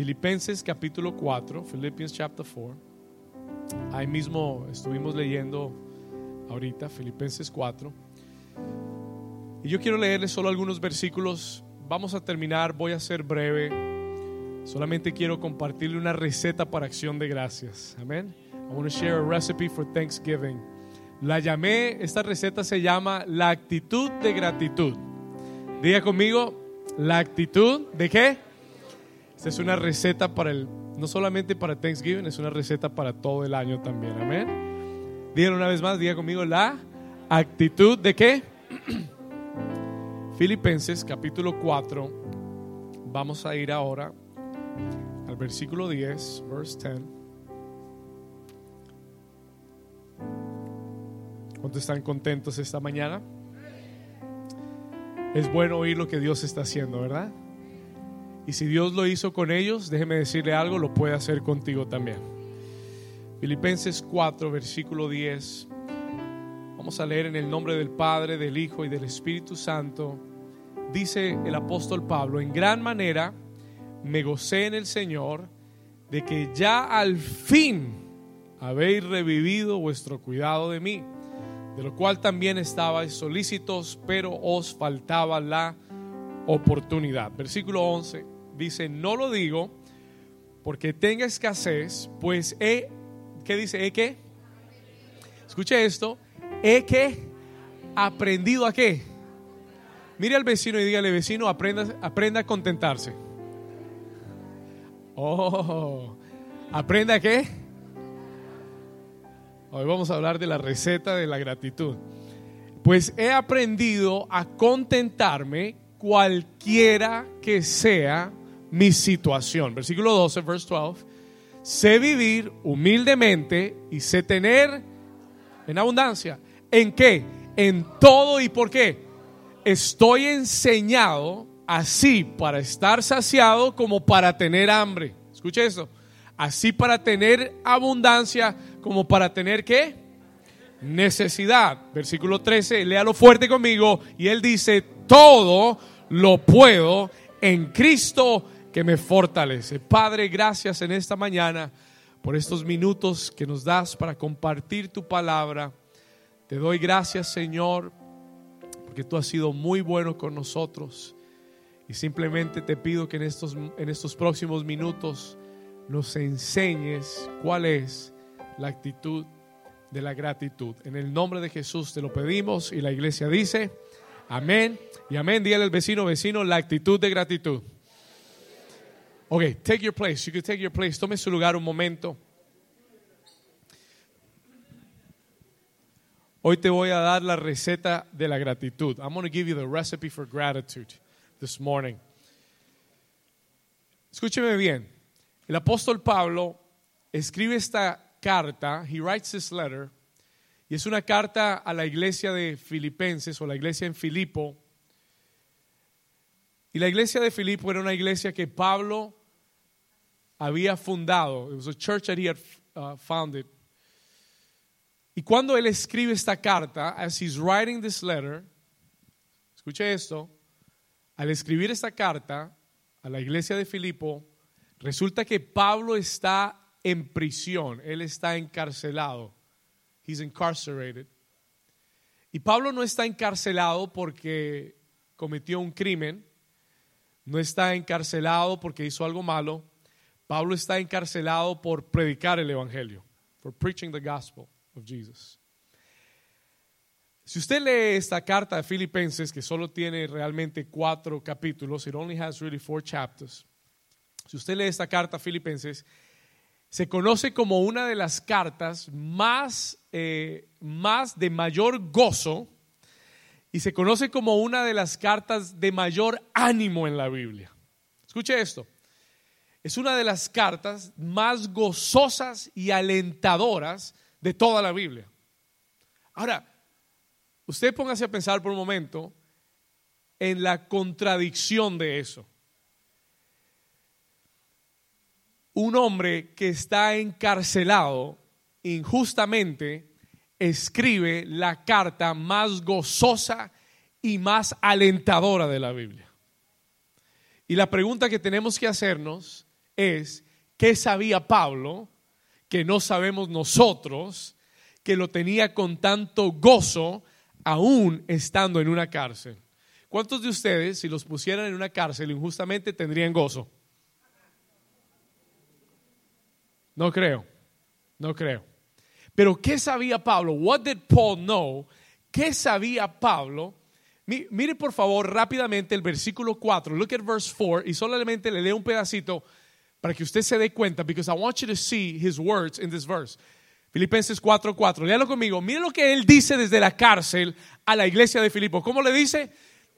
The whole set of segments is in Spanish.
Filipenses capítulo 4, Philippians chapter 4. Ahí mismo estuvimos leyendo ahorita, Filipenses 4. Y yo quiero leerles solo algunos versículos. Vamos a terminar, voy a ser breve. Solamente quiero compartirle una receta para acción de gracias. Amén. I want to share a recipe for Thanksgiving. La llamé, esta receta se llama la actitud de gratitud. Diga conmigo, la actitud de qué? Esta es una receta para el, no solamente para Thanksgiving, es una receta para todo el año también. Amén. Díganlo una vez más, diga conmigo, la actitud de qué? Filipenses capítulo 4. Vamos a ir ahora al versículo 10, verse 10. ¿Cuántos están contentos esta mañana? Es bueno oír lo que Dios está haciendo, ¿verdad? Y si Dios lo hizo con ellos, déjeme decirle algo, lo puede hacer contigo también. Filipenses 4, versículo 10. Vamos a leer en el nombre del Padre, del Hijo y del Espíritu Santo. Dice el apóstol Pablo, en gran manera me gocé en el Señor de que ya al fin habéis revivido vuestro cuidado de mí, de lo cual también estabais solícitos, pero os faltaba la oportunidad. Versículo 11 dice, no lo digo porque tenga escasez, pues he, ¿qué dice? ¿He qué? Escuche esto, he que aprendido a qué. Mire al vecino y dígale, vecino, aprenda, aprenda a contentarse. Oh, ¿aprenda a qué? Hoy vamos a hablar de la receta de la gratitud. Pues he aprendido a contentarme cualquiera que sea mi situación. Versículo 12, verse 12. Sé vivir humildemente y sé tener en abundancia. ¿En qué? En todo y por qué. Estoy enseñado así para estar saciado como para tener hambre. Escuche eso. Así para tener abundancia como para tener qué? Necesidad. Versículo 13, léalo fuerte conmigo. Y él dice, todo lo puedo en Cristo que me fortalece. Padre, gracias en esta mañana por estos minutos que nos das para compartir tu palabra. Te doy gracias, Señor, porque tú has sido muy bueno con nosotros. Y simplemente te pido que en estos, en estos próximos minutos nos enseñes cuál es la actitud de la gratitud. En el nombre de Jesús te lo pedimos y la iglesia dice, amén y amén. Dígale al vecino, vecino, la actitud de gratitud. Ok, take your place. You can take your place. Tome su lugar un momento. Hoy te voy a dar la receta de la gratitud. I'm going to give you the recipe for gratitude this morning. Escúcheme bien. El apóstol Pablo escribe esta carta, he writes this letter, y es una carta a la iglesia de Filipenses o la iglesia en Filipo. Y la iglesia de Filipo era una iglesia que Pablo había fundado. It was a church that he had uh, founded. Y cuando él escribe esta carta, as he's writing this letter, escuche esto, al escribir esta carta a la iglesia de Filipo, resulta que Pablo está en prisión, él está encarcelado. He's incarcerated. Y Pablo no está encarcelado porque cometió un crimen, no está encarcelado porque hizo algo malo, Pablo está encarcelado por predicar el Evangelio, for preaching the gospel of Jesus. Si usted lee esta carta de Filipenses, que solo tiene realmente cuatro capítulos, it only has really four chapters. Si usted lee esta carta a Filipenses, se conoce como una de las cartas más, eh, más de mayor gozo y se conoce como una de las cartas de mayor ánimo en la Biblia. Escuche esto es una de las cartas más gozosas y alentadoras de toda la Biblia. Ahora, usted póngase a pensar por un momento en la contradicción de eso. Un hombre que está encarcelado injustamente escribe la carta más gozosa y más alentadora de la Biblia. Y la pregunta que tenemos que hacernos es qué sabía Pablo que no sabemos nosotros, que lo tenía con tanto gozo aún estando en una cárcel. ¿Cuántos de ustedes, si los pusieran en una cárcel injustamente, tendrían gozo? No creo, no creo. Pero ¿qué sabía Pablo? What did Paul know? ¿Qué sabía Pablo? Mire por favor rápidamente el versículo 4. Look at verse 4 y solamente le leo un pedacito para que usted se dé cuenta because I want you to see his words in this verse. Filipenses 4:4. 4. Léalo conmigo. Mire lo que él dice desde la cárcel a la iglesia de Filipo. ¿Cómo le dice?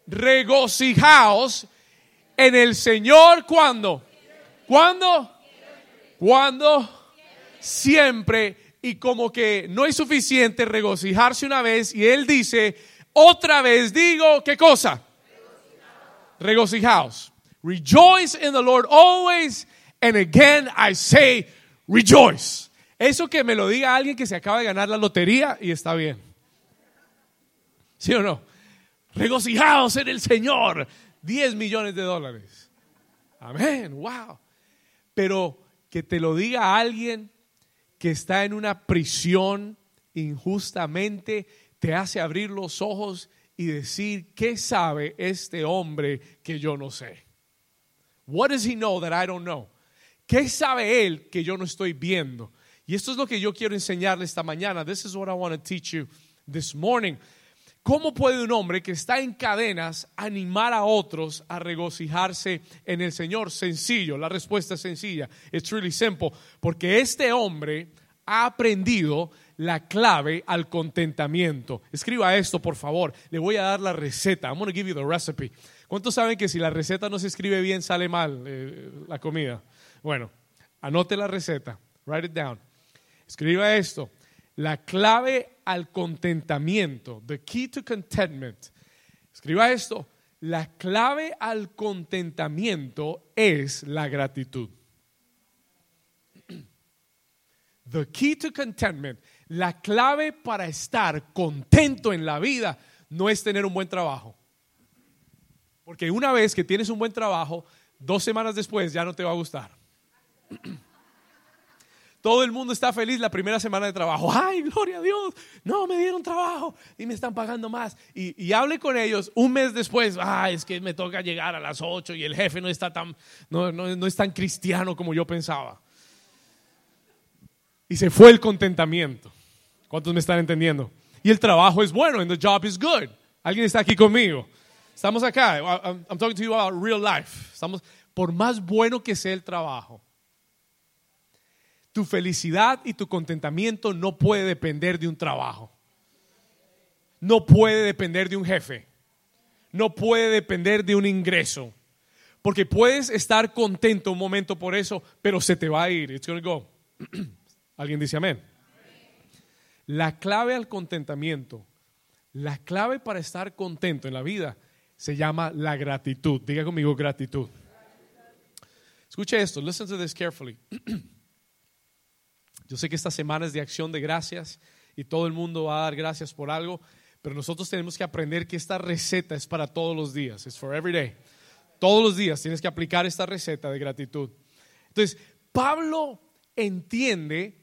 Regocijaos en el Señor cuando. ¿Cuándo? Cuando siempre y como que no es suficiente regocijarse una vez y él dice, otra vez digo, ¿qué cosa? Regocijaos. Rejoice in the Lord always and again I say rejoice. Eso que me lo diga alguien que se acaba de ganar la lotería y está bien. ¿Sí o no? Regocijaos en el Señor. 10 millones de dólares. Amén. Wow. Pero que te lo diga alguien que está en una prisión injustamente, te hace abrir los ojos y decir, ¿qué sabe este hombre que yo no sé? What does he know that I don't know? ¿Qué sabe él que yo no estoy viendo? Y esto es lo que yo quiero enseñarle esta mañana. This is what I want to teach you this morning. ¿Cómo puede un hombre que está en cadenas animar a otros a regocijarse en el Señor? Sencillo, la respuesta es sencilla. It's really simple. Porque este hombre ha aprendido la clave al contentamiento. Escriba esto, por favor. Le voy a dar la receta. I'm going to give you the recipe. ¿Cuántos saben que si la receta no se escribe bien sale mal eh, la comida? Bueno, anote la receta. Write it down. Escriba esto. La clave al contentamiento, the key to contentment. Escriba esto, la clave al contentamiento es la gratitud. The key to contentment, la clave para estar contento en la vida no es tener un buen trabajo. Porque una vez que tienes un buen trabajo, dos semanas después ya no te va a gustar. Todo el mundo está feliz la primera semana de trabajo. Ay, gloria a Dios. No, me dieron trabajo y me están pagando más. Y, hable con ellos un mes después. Ay, es que me toca llegar a las 8 y el jefe no está tan, no, no es tan cristiano como yo pensaba. Y se fue el contentamiento. ¿Cuántos me están entendiendo? Y el trabajo es bueno, and the job is good. ¿Alguien está aquí conmigo? Estamos acá. I'm talking to you about real life. Estamos, por más bueno que sea el trabajo, tu felicidad y tu contentamiento no puede depender de un trabajo. No puede depender de un jefe. No puede depender de un ingreso. Porque puedes estar contento un momento por eso, pero se te va a ir. It's go. ¿Alguien dice amén? La clave al contentamiento, la clave para estar contento en la vida se llama la gratitud. Diga conmigo gratitud. Escuche esto, listen to this carefully. Yo sé que esta semana es de acción de gracias y todo el mundo va a dar gracias por algo, pero nosotros tenemos que aprender que esta receta es para todos los días, es for every day. Todos los días tienes que aplicar esta receta de gratitud. Entonces, Pablo entiende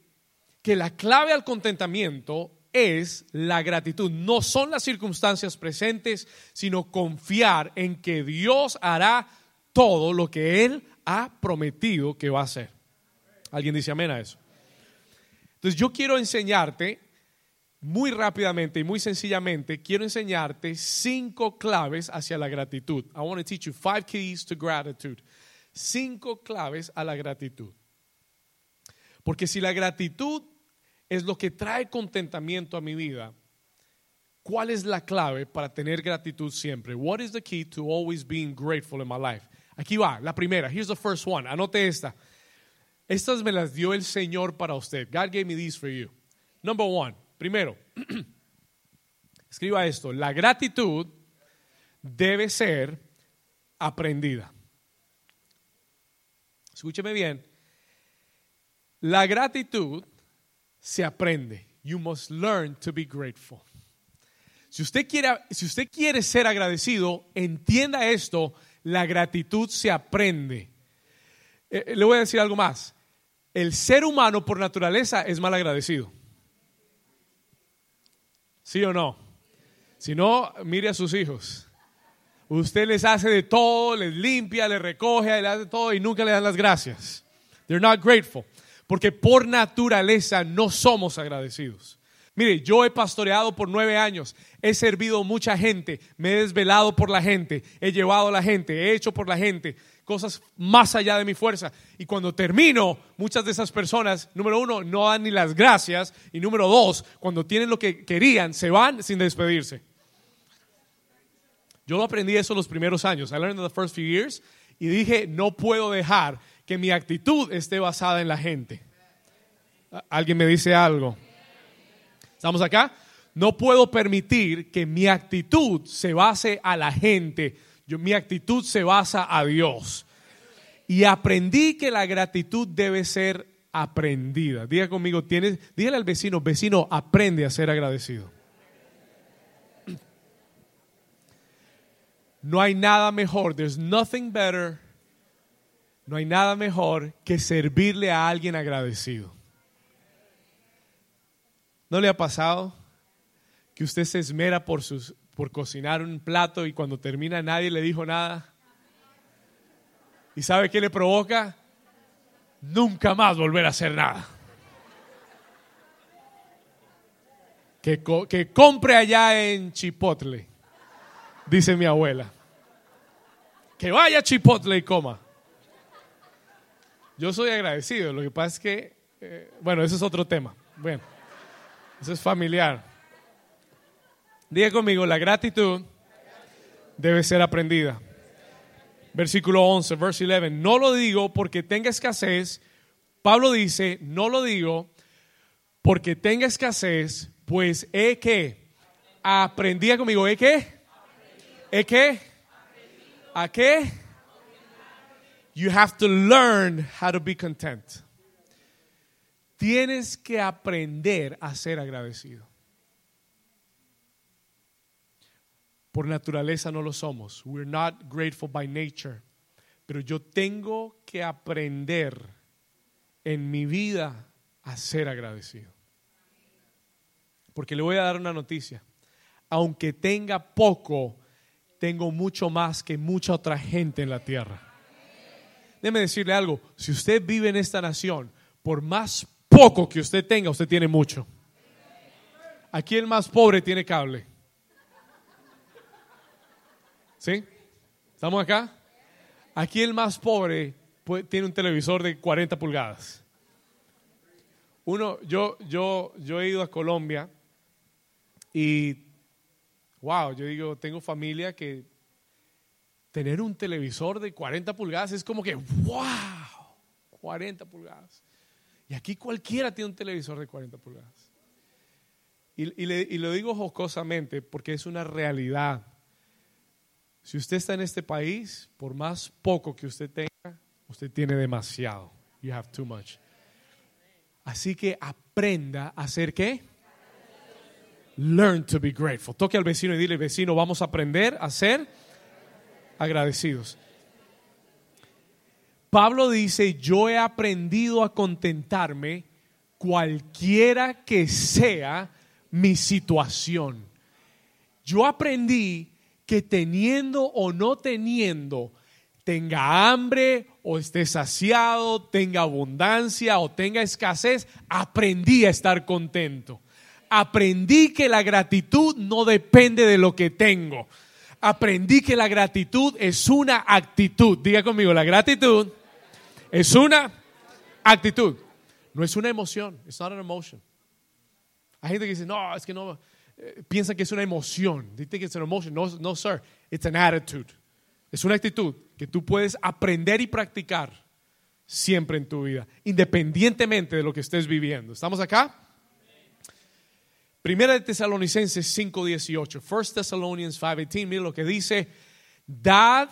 que la clave al contentamiento es la gratitud. No son las circunstancias presentes, sino confiar en que Dios hará todo lo que Él ha prometido que va a hacer. ¿Alguien dice amén a eso? Entonces yo quiero enseñarte muy rápidamente y muy sencillamente, quiero enseñarte cinco claves hacia la gratitud. I want to teach you five keys to gratitude. Cinco claves a la gratitud. Porque si la gratitud es lo que trae contentamiento a mi vida, ¿cuál es la clave para tener gratitud siempre? What is the key to always being grateful in my life? Aquí va, la primera. Here's the first one. Anote esta. Estas me las dio el Señor para usted. God gave me these for you. Number one. Primero, escriba esto. La gratitud debe ser aprendida. Escúcheme bien. La gratitud se aprende. You must learn to be grateful. Si usted quiere, si usted quiere ser agradecido, entienda esto, la gratitud se aprende. Eh, le voy a decir algo más. El ser humano por naturaleza es mal agradecido. ¿Sí o no? Si no, mire a sus hijos. Usted les hace de todo, les limpia, les recoge, les hace todo y nunca le dan las gracias. They're not grateful. Porque por naturaleza no somos agradecidos. Mire, yo he pastoreado por nueve años, he servido mucha gente, me he desvelado por la gente, he llevado a la gente, he hecho por la gente cosas más allá de mi fuerza. Y cuando termino, muchas de esas personas, número uno, no dan ni las gracias. Y número dos, cuando tienen lo que querían, se van sin despedirse. Yo lo aprendí eso los primeros años. I learned in the first few years. Y dije, no puedo dejar que mi actitud esté basada en la gente. ¿Alguien me dice algo? ¿Estamos acá? No puedo permitir que mi actitud se base a la gente. Yo, mi actitud se basa a Dios. Y aprendí que la gratitud debe ser aprendida. Diga conmigo, tienes, dígale al vecino, vecino, aprende a ser agradecido. No hay nada mejor, there's nothing better no hay nada mejor que servirle a alguien agradecido. ¿No le ha pasado que usted se esmera por, sus, por cocinar un plato y cuando termina nadie le dijo nada? ¿Y sabe qué le provoca? Nunca más volver a hacer nada. Que, que compre allá en Chipotle, dice mi abuela. Que vaya a Chipotle y coma. Yo soy agradecido, lo que pasa es que, eh, bueno, eso es otro tema. Bueno, eso es familiar. Diga conmigo, la gratitud debe ser aprendida. Versículo 11, verse 11. No lo digo porque tenga escasez. Pablo dice, no lo digo porque tenga escasez, pues he que aprendía conmigo, he que, he que, a qué You have to learn how to be content. Tienes que aprender a ser agradecido. Por naturaleza no lo somos. We're not grateful by nature. Pero yo tengo que aprender en mi vida a ser agradecido. Porque le voy a dar una noticia. Aunque tenga poco, tengo mucho más que mucha otra gente en la tierra. Déjeme decirle algo, si usted vive en esta nación, por más poco que usted tenga, usted tiene mucho. Aquí el más pobre tiene cable. ¿Sí? ¿Estamos acá? Aquí el más pobre tiene un televisor de 40 pulgadas. Uno, yo, yo, yo he ido a Colombia y, wow, yo digo, tengo familia que tener un televisor de 40 pulgadas es como que, wow, 40 pulgadas. Y aquí cualquiera tiene un televisor de 40 pulgadas. Y, y, lo digo jocosamente porque es una realidad. Si usted está en este país, por más poco que usted tenga, usted tiene demasiado. You have too much. Así que aprenda a hacer qué? Learn to be grateful. Toque al vecino y dile, vecino, vamos a aprender a ser agradecidos. Pablo dice, yo he aprendido a contentarme cualquiera que sea mi situación. Yo aprendí que teniendo o no teniendo, tenga hambre o esté saciado, tenga abundancia o tenga escasez, aprendí a estar contento. Aprendí que la gratitud no depende de lo que tengo aprendí que la gratitud es una actitud. Diga conmigo, la gratitud es una actitud. No es una emoción. It's not an emotion. Hay gente que dice, no, es que no, eh, piensa que es una emoción. Dice que es una emoción. No, no, sir. It's an attitude. Es una actitud que tú puedes aprender y practicar siempre en tu vida, independientemente de lo que estés viviendo. ¿Estamos acá? Primera de Tesalonicenses 5:18. First Thessalonians 5:18. Mira lo que dice. Dad.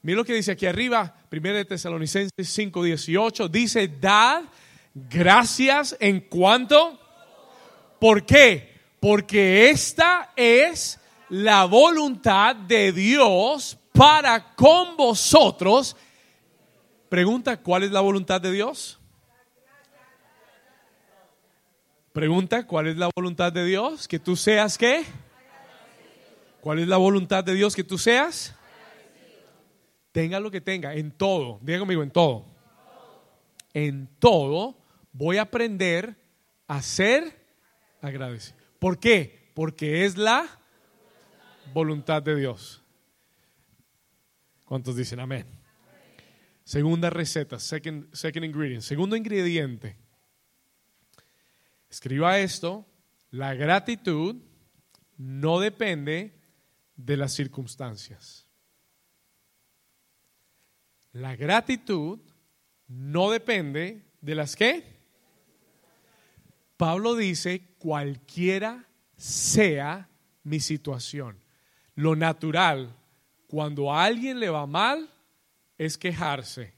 Mira lo que dice aquí arriba. Primera de Tesalonicenses 5:18. Dice, dad gracias en cuanto. ¿Por qué? Porque esta es la voluntad de Dios para con vosotros Pregunta, ¿cuál es la voluntad de Dios? Pregunta, ¿cuál es la voluntad de Dios? Que tú seas qué? ¿Cuál es la voluntad de Dios que tú seas? Tenga lo que tenga, en todo. Diga conmigo, en todo. En todo voy a aprender a ser agradecido. ¿Por qué? Porque es la voluntad de Dios. ¿Cuántos dicen amén? Segunda receta, second, second ingredient. Segundo ingrediente. Escriba esto. La gratitud no depende de las circunstancias. La gratitud no depende de las qué. Pablo dice, cualquiera sea mi situación. Lo natural, cuando a alguien le va mal, es quejarse.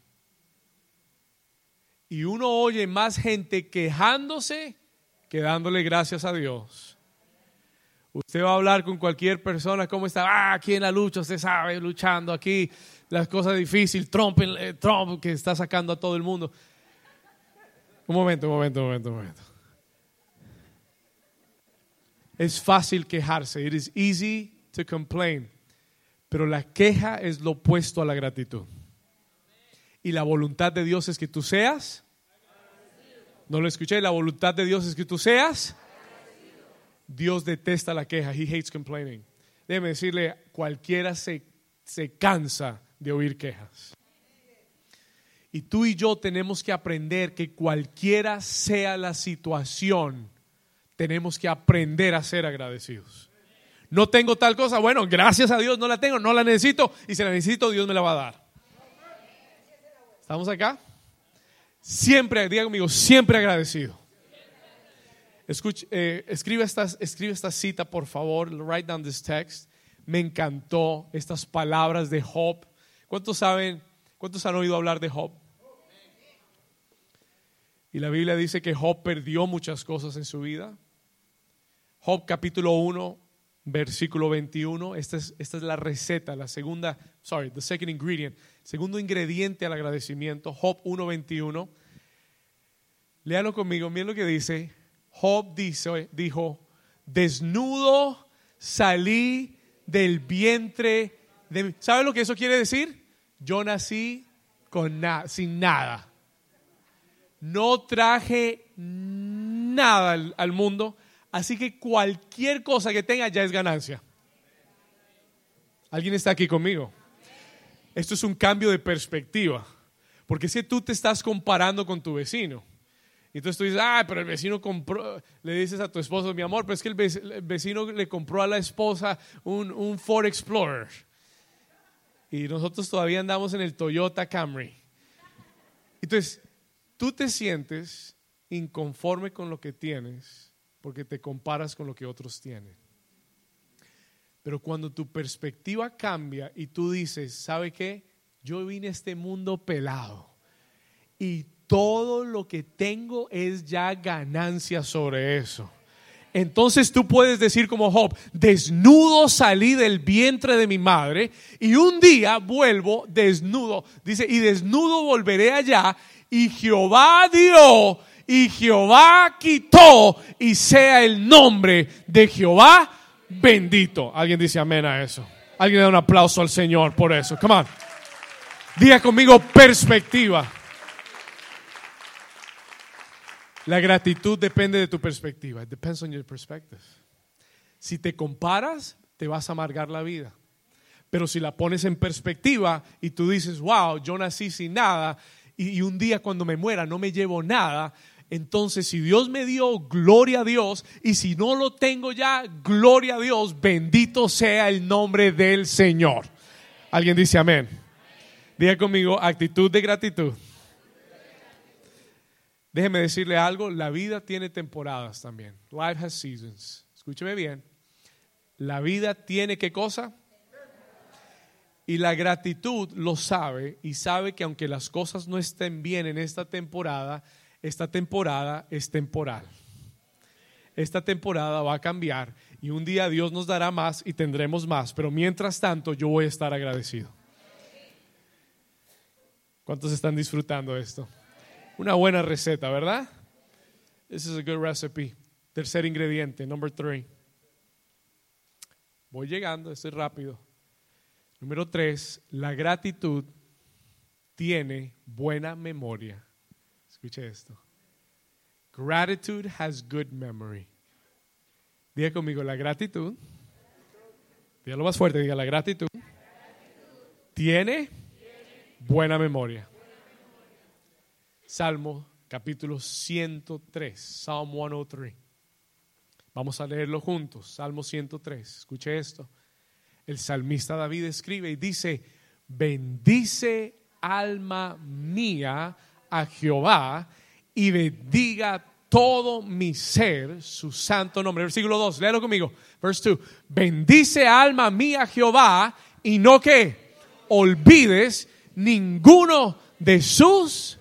Y uno oye más gente quejándose que dándole gracias a Dios. Usted va a hablar con cualquier persona, ¿cómo está? Ah, aquí en la lucha, usted sabe, luchando aquí, las cosas difíciles, Trump, eh, Trump que está sacando a todo el mundo. Un momento, un momento, un momento, un momento. Es fácil quejarse, it is easy to complain, pero la queja es lo opuesto a la gratitud. Y la voluntad de Dios es que tú seas. No lo escuché, la voluntad de Dios es que tú seas Dios detesta la queja. He hates complaining. Déjeme decirle, cualquiera se, se cansa de oír quejas. Y tú y yo tenemos que aprender que cualquiera sea la situación, tenemos que aprender a ser agradecidos. No tengo tal cosa, bueno, gracias a Dios no la tengo, no la necesito y si la necesito Dios me la va a dar. ¿Estamos acá? Siempre, diga conmigo, siempre agradecido. Escuche, eh, escribe, esta, escribe esta cita, por favor. Write down this text. Me encantó estas palabras de Job. ¿Cuántos saben, cuántos han oído hablar de Job? Y la Biblia dice que Job perdió muchas cosas en su vida. Job capítulo 1, versículo 21. Esta es, esta es la receta, la segunda, sorry, the second ingredient, segundo ingrediente al agradecimiento. Job 1, 21. Léalo conmigo, miren lo que dice. Job dijo, desnudo salí del vientre de ¿Sabe lo que eso quiere decir? Yo nací con sin nada. No traje nada al mundo, así que cualquier cosa que tenga ya es ganancia. ¿Alguien está aquí conmigo? Esto es un cambio de perspectiva, porque si tú te estás comparando con tu vecino, entonces tú dices, ah, pero el vecino compró, le dices a tu esposo, mi amor, pero es que el vecino le compró a la esposa un, un Ford Explorer. Y nosotros todavía andamos en el Toyota Camry. Entonces, tú te sientes inconforme con lo que tienes porque te comparas con lo que otros tienen. Pero cuando tu perspectiva cambia y tú dices, ¿sabe qué? Yo vine a este mundo pelado y todo lo que tengo es ya ganancia sobre eso. Entonces tú puedes decir como Job, desnudo salí del vientre de mi madre y un día vuelvo desnudo. Dice, y desnudo volveré allá y Jehová dio y Jehová quitó y sea el nombre de Jehová bendito. Alguien dice amén a eso. Alguien da un aplauso al Señor por eso. Come on. Diga conmigo perspectiva. La gratitud depende de tu perspectiva. It depends on your perspective. Si te comparas, te vas a amargar la vida. Pero si la pones en perspectiva y tú dices, wow, yo nací sin nada y, un día cuando me muera no me llevo nada, entonces si Dios me dio, gloria a Dios, y si no lo tengo ya, gloria a Dios, bendito sea el nombre del Señor. ¿Alguien dice amén? Diga conmigo, actitud de gratitud. Déjeme decirle algo, la vida tiene temporadas también. Life has seasons. Escúcheme bien. La vida tiene qué cosa? Y la gratitud lo sabe y sabe que aunque las cosas no estén bien en esta temporada, esta temporada es temporal. Esta temporada va a cambiar y un día Dios nos dará más y tendremos más, pero mientras tanto yo voy a estar agradecido. ¿Cuántos están disfrutando esto? Una buena receta, ¿verdad? This is a good recipe. Tercer ingrediente, number three. Voy llegando, estoy rápido. Número tres, la gratitud tiene buena memoria. Escuche esto. Gratitude has good memory. Diga conmigo, la gratitud. Dígalo más fuerte, diga la gratitud. Tiene buena memoria. Salmo capítulo 103, Psalm 103. Vamos a leerlo juntos, Salmo 103. Escuche esto. El salmista David escribe y dice, bendice alma mía a Jehová y bendiga todo mi ser su santo nombre. Versículo 2, léalo conmigo. Verse 2, bendice alma mía Jehová y no que olvides ninguno de sus...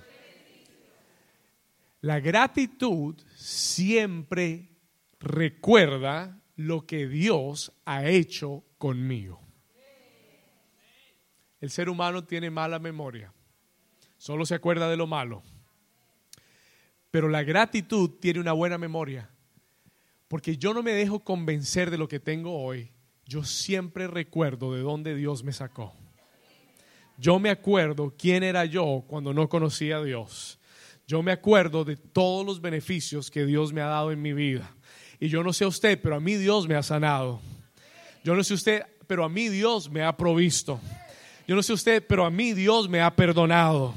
La gratitud siempre recuerda lo que Dios ha hecho conmigo. El ser humano tiene mala memoria, solo se acuerda de lo malo. Pero la gratitud tiene una buena memoria, porque yo no me dejo convencer de lo que tengo hoy, yo siempre recuerdo de dónde Dios me sacó. Yo me acuerdo quién era yo cuando no conocía a Dios. Yo me acuerdo de todos los beneficios que Dios me ha dado en mi vida. Y yo no sé usted, pero a mí Dios me ha sanado. Yo no sé usted, pero a mí Dios me ha provisto. Yo no sé usted, pero a mí Dios me ha perdonado.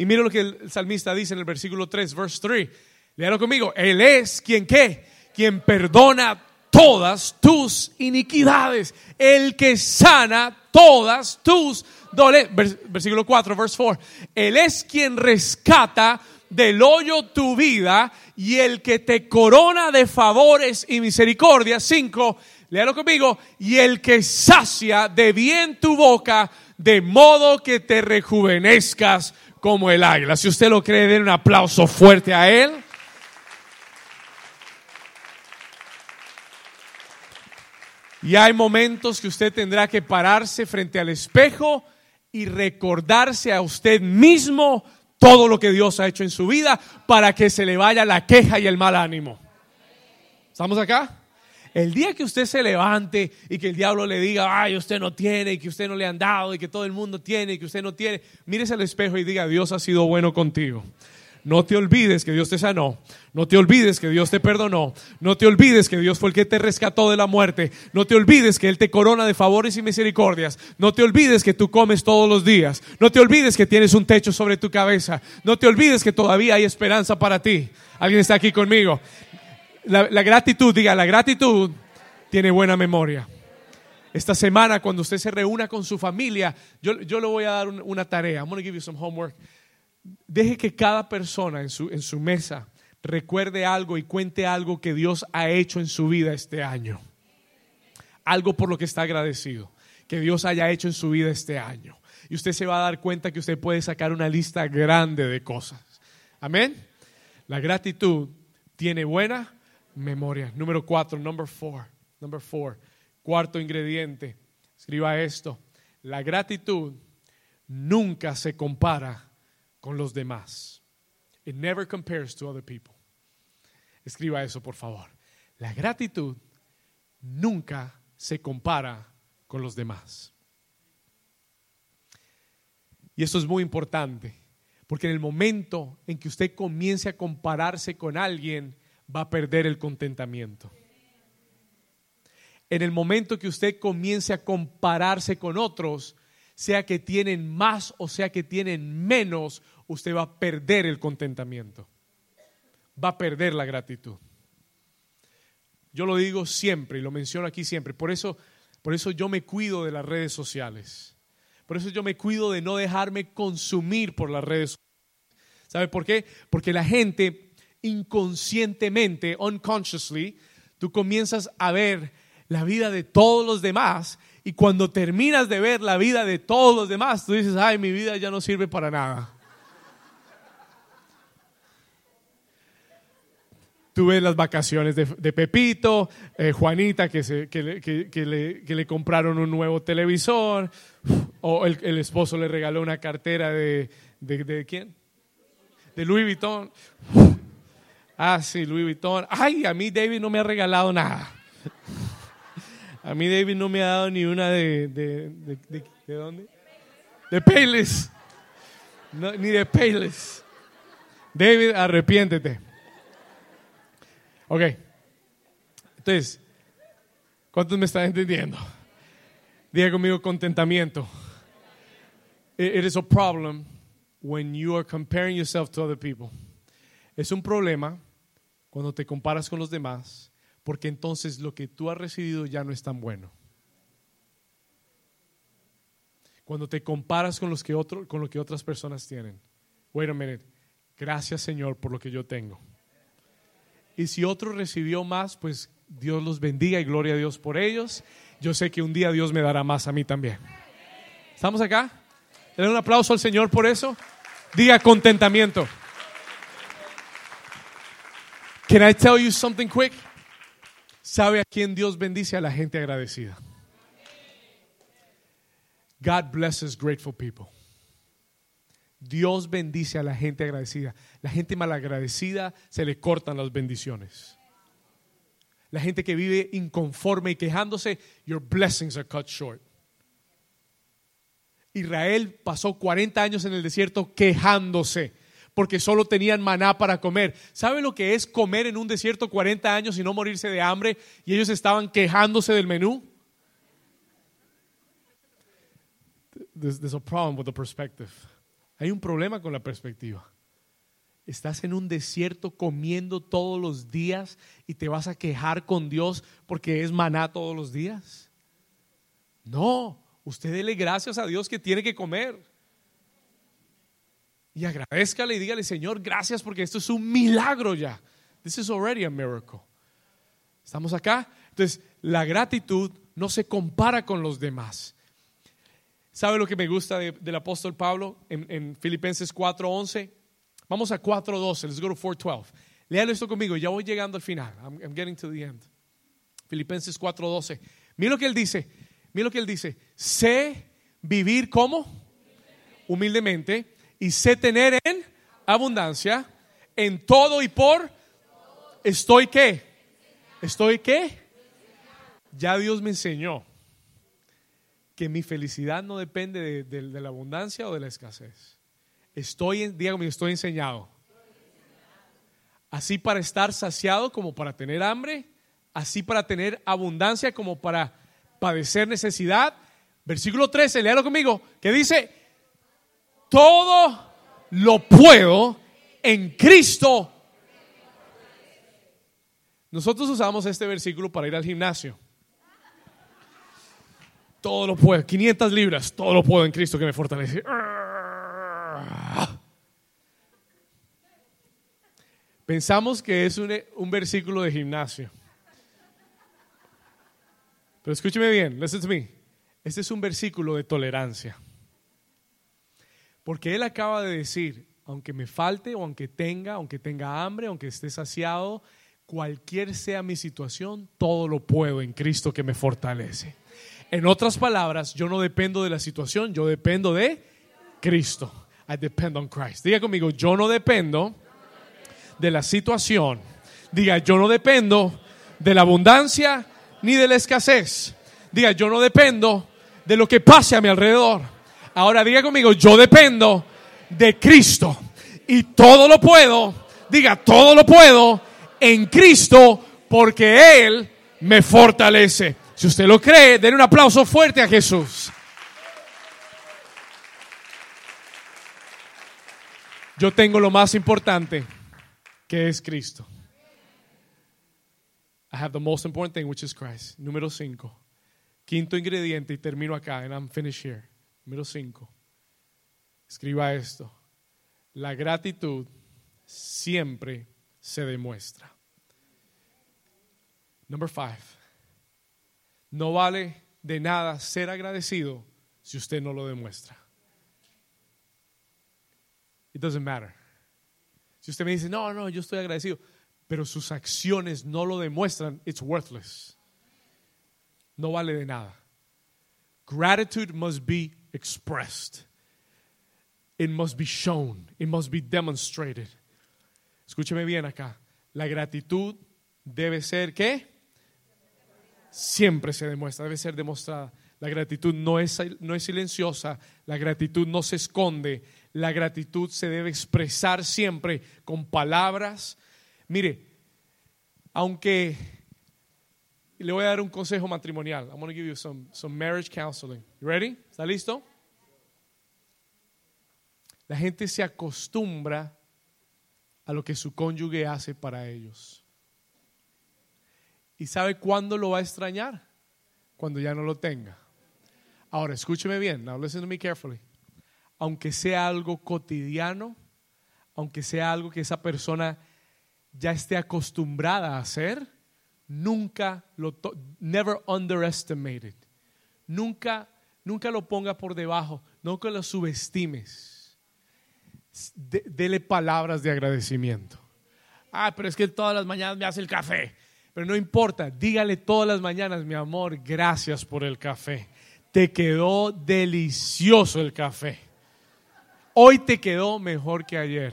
Y mire lo que el salmista dice en el versículo 3, verse 3. Léalo conmigo. Él es quien qué? Quien perdona todas tus iniquidades. El que sana todas tus dolencias. Versículo 4, verse 4. Él es quien rescata del hoyo tu vida y el que te corona de favores y misericordia. 5. Léalo conmigo. Y el que sacia de bien tu boca de modo que te rejuvenezcas como el águila. Si usted lo cree, den un aplauso fuerte a él. Y hay momentos que usted tendrá que pararse frente al espejo y recordarse a usted mismo todo lo que Dios ha hecho en su vida para que se le vaya la queja y el mal ánimo. ¿Estamos acá? El día que usted se levante y que el diablo le diga, ay, usted no tiene, y que usted no le han dado, y que todo el mundo tiene, y que usted no tiene, mírese al espejo y diga, Dios ha sido bueno contigo. No te olvides que Dios te sanó. No te olvides que Dios te perdonó. No te olvides que Dios fue el que te rescató de la muerte. No te olvides que Él te corona de favores y misericordias. No te olvides que tú comes todos los días. No te olvides que tienes un techo sobre tu cabeza. No te olvides que todavía hay esperanza para ti. ¿Alguien está aquí conmigo? La, gratitud, diga, la gratitud tiene buena memoria. Esta semana, cuando usted se reúna con su familia, yo, yo le voy a dar una tarea. I'm going to give you some homework. Deje que cada persona en su, en su mesa recuerde algo y cuente algo que Dios ha hecho en su vida este año. Algo por lo que está agradecido. Que Dios haya hecho en su vida este año. Y usted se va a dar cuenta que usted puede sacar una lista grande de cosas. Amén. La gratitud tiene buena memoria. Número cuatro, number four, number four. Cuarto ingrediente. Escriba esto. La gratitud nunca se compara con los demás. It never compares to other people. Escriba eso, por favor. La gratitud nunca se compara con los demás. Y eso es muy importante, porque en el momento en que usted comience a compararse con alguien, va a perder el contentamiento. En el momento que usted comience a compararse con otros, sea que tienen más o sea que tienen menos, usted va a perder el contentamiento. Va a perder la gratitud. Yo lo digo siempre y lo menciono aquí siempre. Por eso, por eso yo me cuido de las redes sociales. Por eso yo me cuido de no dejarme consumir por las redes sociales. ¿Sabe por qué? Porque la gente inconscientemente, unconsciously, tú comienzas a ver la vida de todos los demás y cuando terminas de ver la vida de todos los demás, tú dices, ay, mi vida ya no sirve para nada. Tú ves las vacaciones de, Pepito, eh, Juanita que, le, compraron un nuevo televisor, O el, el esposo le regaló una cartera de, de, de quién? De Louis Vuitton. Ah, sí, Louis Vuitton. Ay, a mí David no me ha regalado nada. A mí David no me ha dado ni una de... ¿De, de, de, de dónde? De Payless. Ni de Payless. David, arrepiéntete. Ok. Entonces, ¿cuántos me están entendiendo? Diga conmigo contentamiento. It is a problem when you are comparing yourself to other people. Es un problema cuando te comparas con los demás, porque entonces lo que tú has recibido ya no es tan bueno. Cuando te comparas con, los que otro, con lo que otras personas tienen. Wait a minute. Gracias Señor por lo que yo tengo. Y si otro recibió más, pues Dios los bendiga y gloria a Dios por ellos. Yo sé que un día Dios me dará más a mí también. ¿Estamos acá? Le un aplauso al Señor por eso. Diga contentamiento. Can I tell you something quick? ¿Sabe a quién Dios bendice? A la gente agradecida. God blesses grateful people. Dios bendice a la gente agradecida. La gente malagradecida se le cortan las bendiciones. La gente que vive inconforme y quejándose, your blessings are cut short. Israel pasó 40 años en el desierto quejándose porque solo tenían maná para comer. ¿Sabe lo que es comer en un desierto 40 años y no morirse de hambre? Y ellos estaban quejándose del menú. There's, a problem with the perspective. Hay un problema con la perspectiva. Estás en un desierto comiendo todos los días y te vas a quejar con Dios porque es maná todos los días. No, usted dele gracias a Dios que tiene que comer. Y agradezcale y dígale, Señor, gracias porque esto es un milagro ya. This is already a miracle. ¿Estamos acá? Entonces, la gratitud no se compara con los demás. ¿Sabe lo que me gusta de, del apóstol Pablo en, en Filipenses 4:11? Vamos a 4:12. Let's go to 4:12. Léalo esto conmigo, ya voy llegando al final. I'm, I'm getting to the end. Filipenses 4:12. Mira lo que él dice. Mira lo que él dice. Sé vivir como humildemente y sé tener en abundancia en todo y por estoy qué? ¿Estoy qué? Ya Dios me enseñó que mi felicidad no depende de, la abundancia o de la escasez. Estoy, dígame, estoy enseñado. Así para estar saciado como para tener hambre, así para tener abundancia como para padecer necesidad. Versículo 13, léalo conmigo, que dice, todo lo puedo en Cristo. Nosotros usamos este versículo para ir al gimnasio. Todo lo puedo, 500 libras, todo lo puedo en Cristo que me fortalece. Pensamos que es un, un versículo de gimnasio. Pero escúcheme bien, listen to me. Este es un versículo de tolerancia. Porque Él acaba de decir, aunque me falte o aunque tenga, aunque tenga hambre, aunque esté saciado, cualquier sea mi situación, todo lo puedo en Cristo que me fortalece. En otras palabras, yo no dependo de la situación, yo dependo de Cristo. I depend on Christ. Diga conmigo, yo no dependo de la situación. Diga, yo no dependo de la abundancia ni de la escasez. Diga, yo no dependo de lo que pase a mi alrededor. Ahora diga conmigo, yo dependo de Cristo. Y todo lo puedo, diga, todo lo puedo en Cristo porque Él me fortalece. Si usted lo cree, den un aplauso fuerte a Jesús. Yo tengo lo más importante, que es Cristo. I have the most important thing, which is Christ. Número 5. Quinto ingrediente, y termino acá, and I'm finished here. Número 5. Escriba esto. La gratitud siempre se demuestra. Number 5. No vale de nada ser agradecido si usted no lo demuestra. It doesn't matter. Si usted me dice, no, no, yo estoy agradecido, pero sus acciones no lo demuestran, it's worthless. No vale de nada. Gratitude must be expressed. It must be shown. It must be demonstrated. Escúcheme bien acá. La gratitud debe ser ¿qué? Siempre se demuestra, debe ser demostrada. La gratitud no es, no es silenciosa, la gratitud no se esconde, la gratitud se debe expresar siempre con palabras. Mire, aunque le voy a dar un consejo matrimonial. I'm going to give you some, some marriage counseling. You ready? ¿Está listo? La gente se acostumbra a lo que su cónyuge hace para ellos. ¿Y sabe cuándo lo va a extrañar? Cuando ya no lo tenga. Ahora, escúcheme bien. Now listen to me carefully. Aunque sea algo cotidiano, aunque sea algo que esa persona ya esté acostumbrada a hacer, nunca lo never underestimate it. Nunca nunca lo ponga por debajo, nunca lo subestimes. dele palabras de agradecimiento. Ah, pero es que todas las mañanas me hace el café. Pero no importa, dígale todas las mañanas, mi amor, gracias por el café. Te quedó delicioso el café. Hoy te quedó mejor que ayer.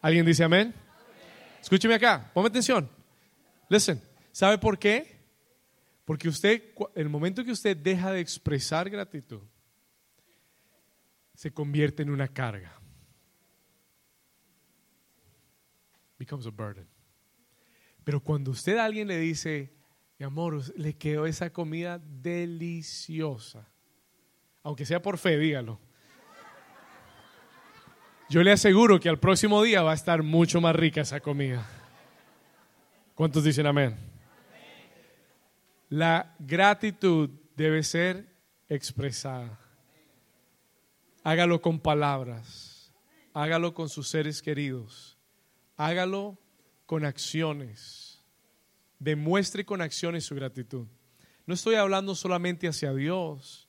¿Alguien dice amén? Escúcheme acá, ponme atención. Listen, ¿sabe por qué? Porque usted, el momento que usted deja de expresar gratitud, se convierte en una carga. Becomes a burden. Pero cuando usted a alguien le dice, mi amor, le quedó esa comida deliciosa, aunque sea por fe, dígalo. Yo le aseguro que al próximo día va a estar mucho más rica esa comida. ¿Cuántos dicen amén? La gratitud debe ser expresada. Hágalo con palabras, hágalo con sus seres queridos, hágalo con acciones. Demuestre con acciones su gratitud. No estoy hablando solamente hacia Dios,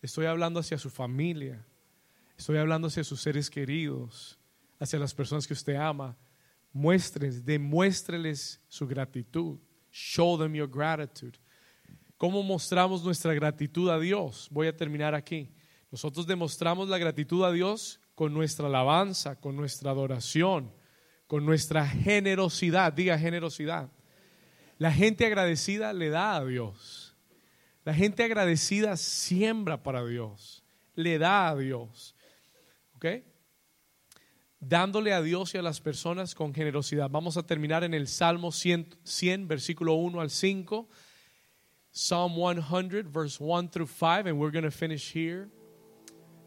estoy hablando hacia su familia, Estoy hablando hacia sus seres queridos, hacia las personas que usted ama. Muéstrenles, demuéstreles su gratitud. Show them your gratitude. ¿Cómo mostramos nuestra gratitud a Dios? Voy a terminar aquí. Nosotros demostramos la gratitud a Dios con nuestra alabanza, con nuestra adoración, con nuestra generosidad. Diga generosidad. La gente agradecida le da a Dios. La gente agradecida siembra para Dios, le da a Dios. ¿Ok? Dándole a Dios y a las personas con generosidad. Vamos a terminar en el Salmo 100, 100 versículo 1 al 5. Psalm 100, verse 1 through 5, and we're going to finish here.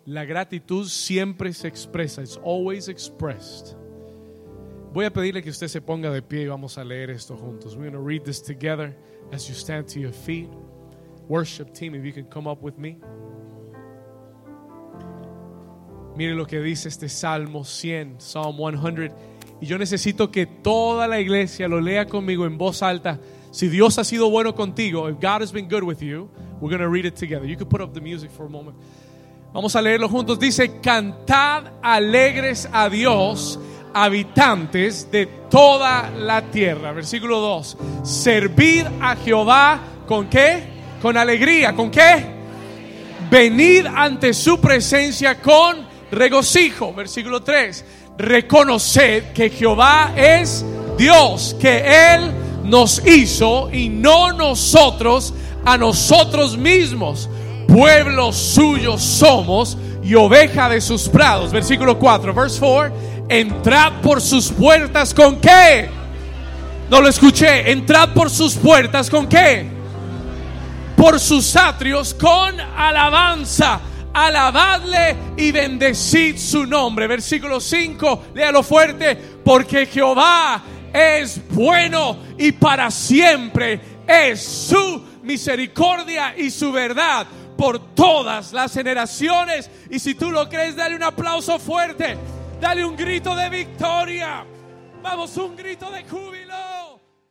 La gratitud siempre se expresa, it's always expressed. Voy a pedirle que usted se ponga de pie y vamos a leer esto juntos. We're going to read this together as you stand to your feet. Worship team, if you can come up with me. Mire lo que dice este Salmo 100, Psalm 100. Y yo necesito que toda la iglesia lo lea conmigo en voz alta. Si Dios ha sido bueno contigo, if God has been good with you, we're going to read it together. You can put up the music for a moment. Vamos a leerlo juntos. Dice, cantad alegres a Dios, habitantes de toda la tierra. Versículo 2. Servid a Jehová con qué? Con alegría. ¿Con qué? Venid ante su presencia con regocijo. Versículo 3. Reconoced que Jehová es Dios, que Él nos hizo y no nosotros a nosotros mismos. Pueblo suyo somos y oveja de sus prados. Versículo 4, verse 4. Entrad por sus puertas con qué? No lo escuché. Entrad por sus puertas con qué? Por sus atrios con alabanza alabadle y bendecid su nombre. Versículo 5, léalo fuerte, porque Jehová es bueno y para siempre es su misericordia y su verdad por todas las generaciones. Y si tú lo crees, dale un aplauso fuerte, dale un grito de victoria. Vamos, un grito de júbilo.